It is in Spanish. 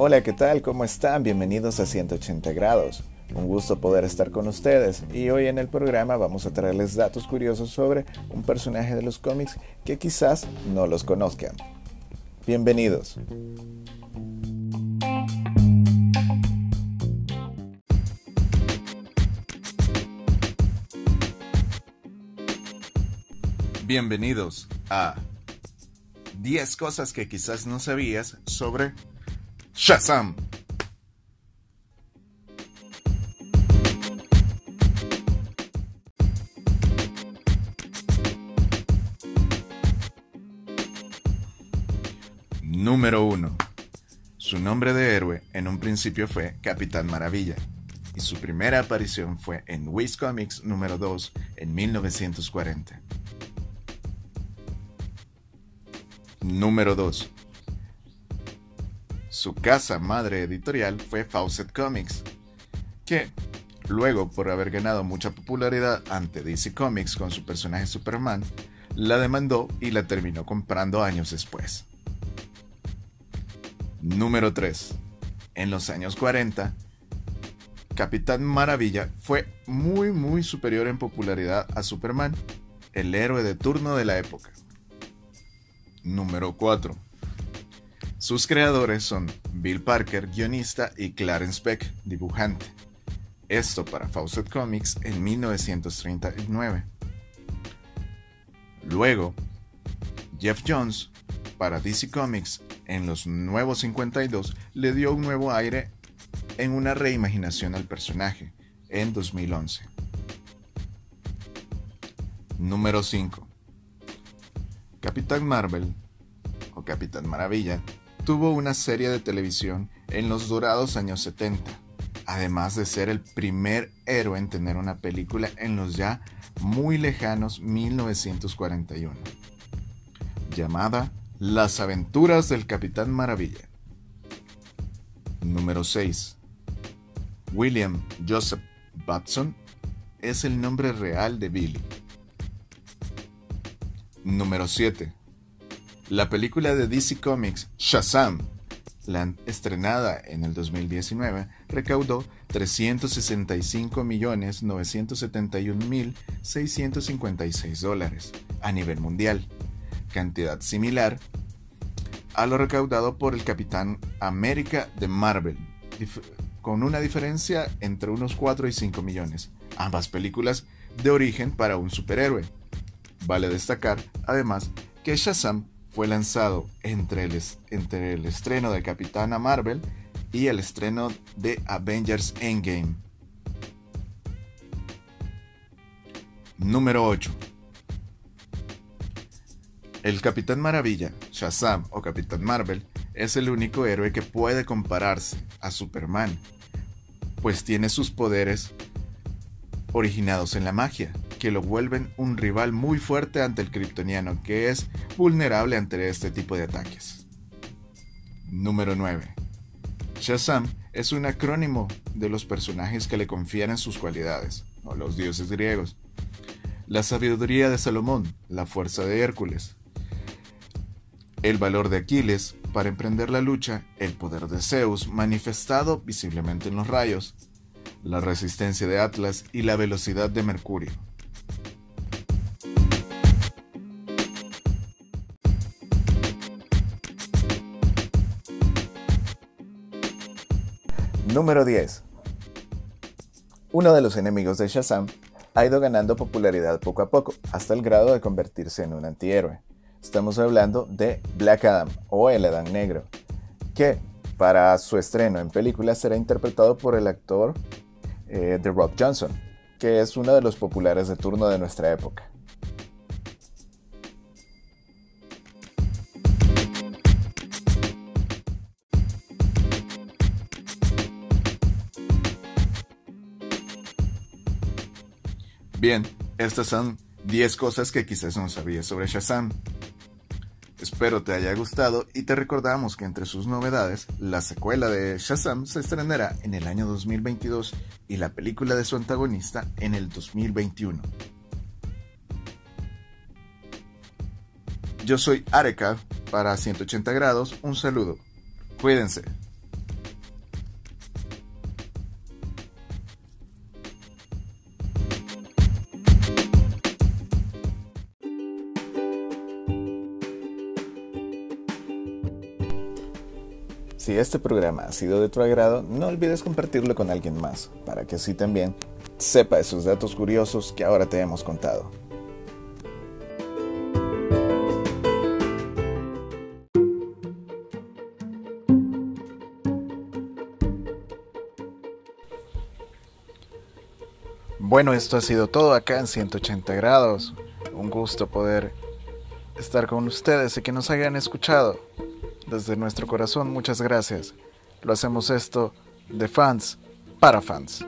Hola, ¿qué tal? ¿Cómo están? Bienvenidos a 180 grados. Un gusto poder estar con ustedes y hoy en el programa vamos a traerles datos curiosos sobre un personaje de los cómics que quizás no los conozcan. Bienvenidos. Bienvenidos a 10 cosas que quizás no sabías sobre Shazam. Número 1. Su nombre de héroe en un principio fue Capitán Maravilla y su primera aparición fue en Wiz Comics número 2 en 1940. Número 2. Su casa madre editorial fue Fawcett Comics, que, luego por haber ganado mucha popularidad ante DC Comics con su personaje Superman, la demandó y la terminó comprando años después. Número 3. En los años 40, Capitán Maravilla fue muy muy superior en popularidad a Superman, el héroe de turno de la época. Número 4. Sus creadores son Bill Parker, guionista, y Clarence Peck, dibujante. Esto para Fawcett Comics en 1939. Luego, Jeff Jones, para DC Comics en los nuevos 52, le dio un nuevo aire en una reimaginación al personaje en 2011. Número 5. Capitán Marvel, o Capitán Maravilla, tuvo una serie de televisión en los dorados años 70, además de ser el primer héroe en tener una película en los ya muy lejanos 1941, llamada Las aventuras del Capitán Maravilla. Número 6. William Joseph Batson es el nombre real de Billy. Número 7. La película de DC Comics Shazam, la estrenada en el 2019, recaudó 365.971.656 dólares a nivel mundial, cantidad similar a lo recaudado por el Capitán América de Marvel, con una diferencia entre unos 4 y 5 millones, ambas películas de origen para un superhéroe. Vale destacar, además, que Shazam fue lanzado entre el, entre el estreno de Capitana Marvel y el estreno de Avengers Endgame. Número 8. El Capitán Maravilla, Shazam o Capitán Marvel, es el único héroe que puede compararse a Superman, pues tiene sus poderes originados en la magia, que lo vuelven un rival muy fuerte ante el kryptoniano, que es vulnerable ante este tipo de ataques. Número 9. Shazam es un acrónimo de los personajes que le confieren sus cualidades, o los dioses griegos. La sabiduría de Salomón, la fuerza de Hércules, el valor de Aquiles para emprender la lucha, el poder de Zeus manifestado visiblemente en los rayos, la resistencia de Atlas y la velocidad de Mercurio. Número 10. Uno de los enemigos de Shazam ha ido ganando popularidad poco a poco, hasta el grado de convertirse en un antihéroe. Estamos hablando de Black Adam o el Adán Negro, que para su estreno en película será interpretado por el actor eh, The Rock Johnson, que es uno de los populares de turno de nuestra época. Bien, estas son 10 cosas que quizás no sabías sobre Shazam. Espero te haya gustado y te recordamos que entre sus novedades, la secuela de Shazam se estrenará en el año 2022 y la película de su antagonista en el 2021. Yo soy Areca para 180 grados. Un saludo. Cuídense. Si este programa ha sido de tu agrado, no olvides compartirlo con alguien más, para que así también sepa esos datos curiosos que ahora te hemos contado. Bueno, esto ha sido todo acá en 180 grados. Un gusto poder estar con ustedes y que nos hayan escuchado. Desde nuestro corazón, muchas gracias. Lo hacemos esto de fans para fans.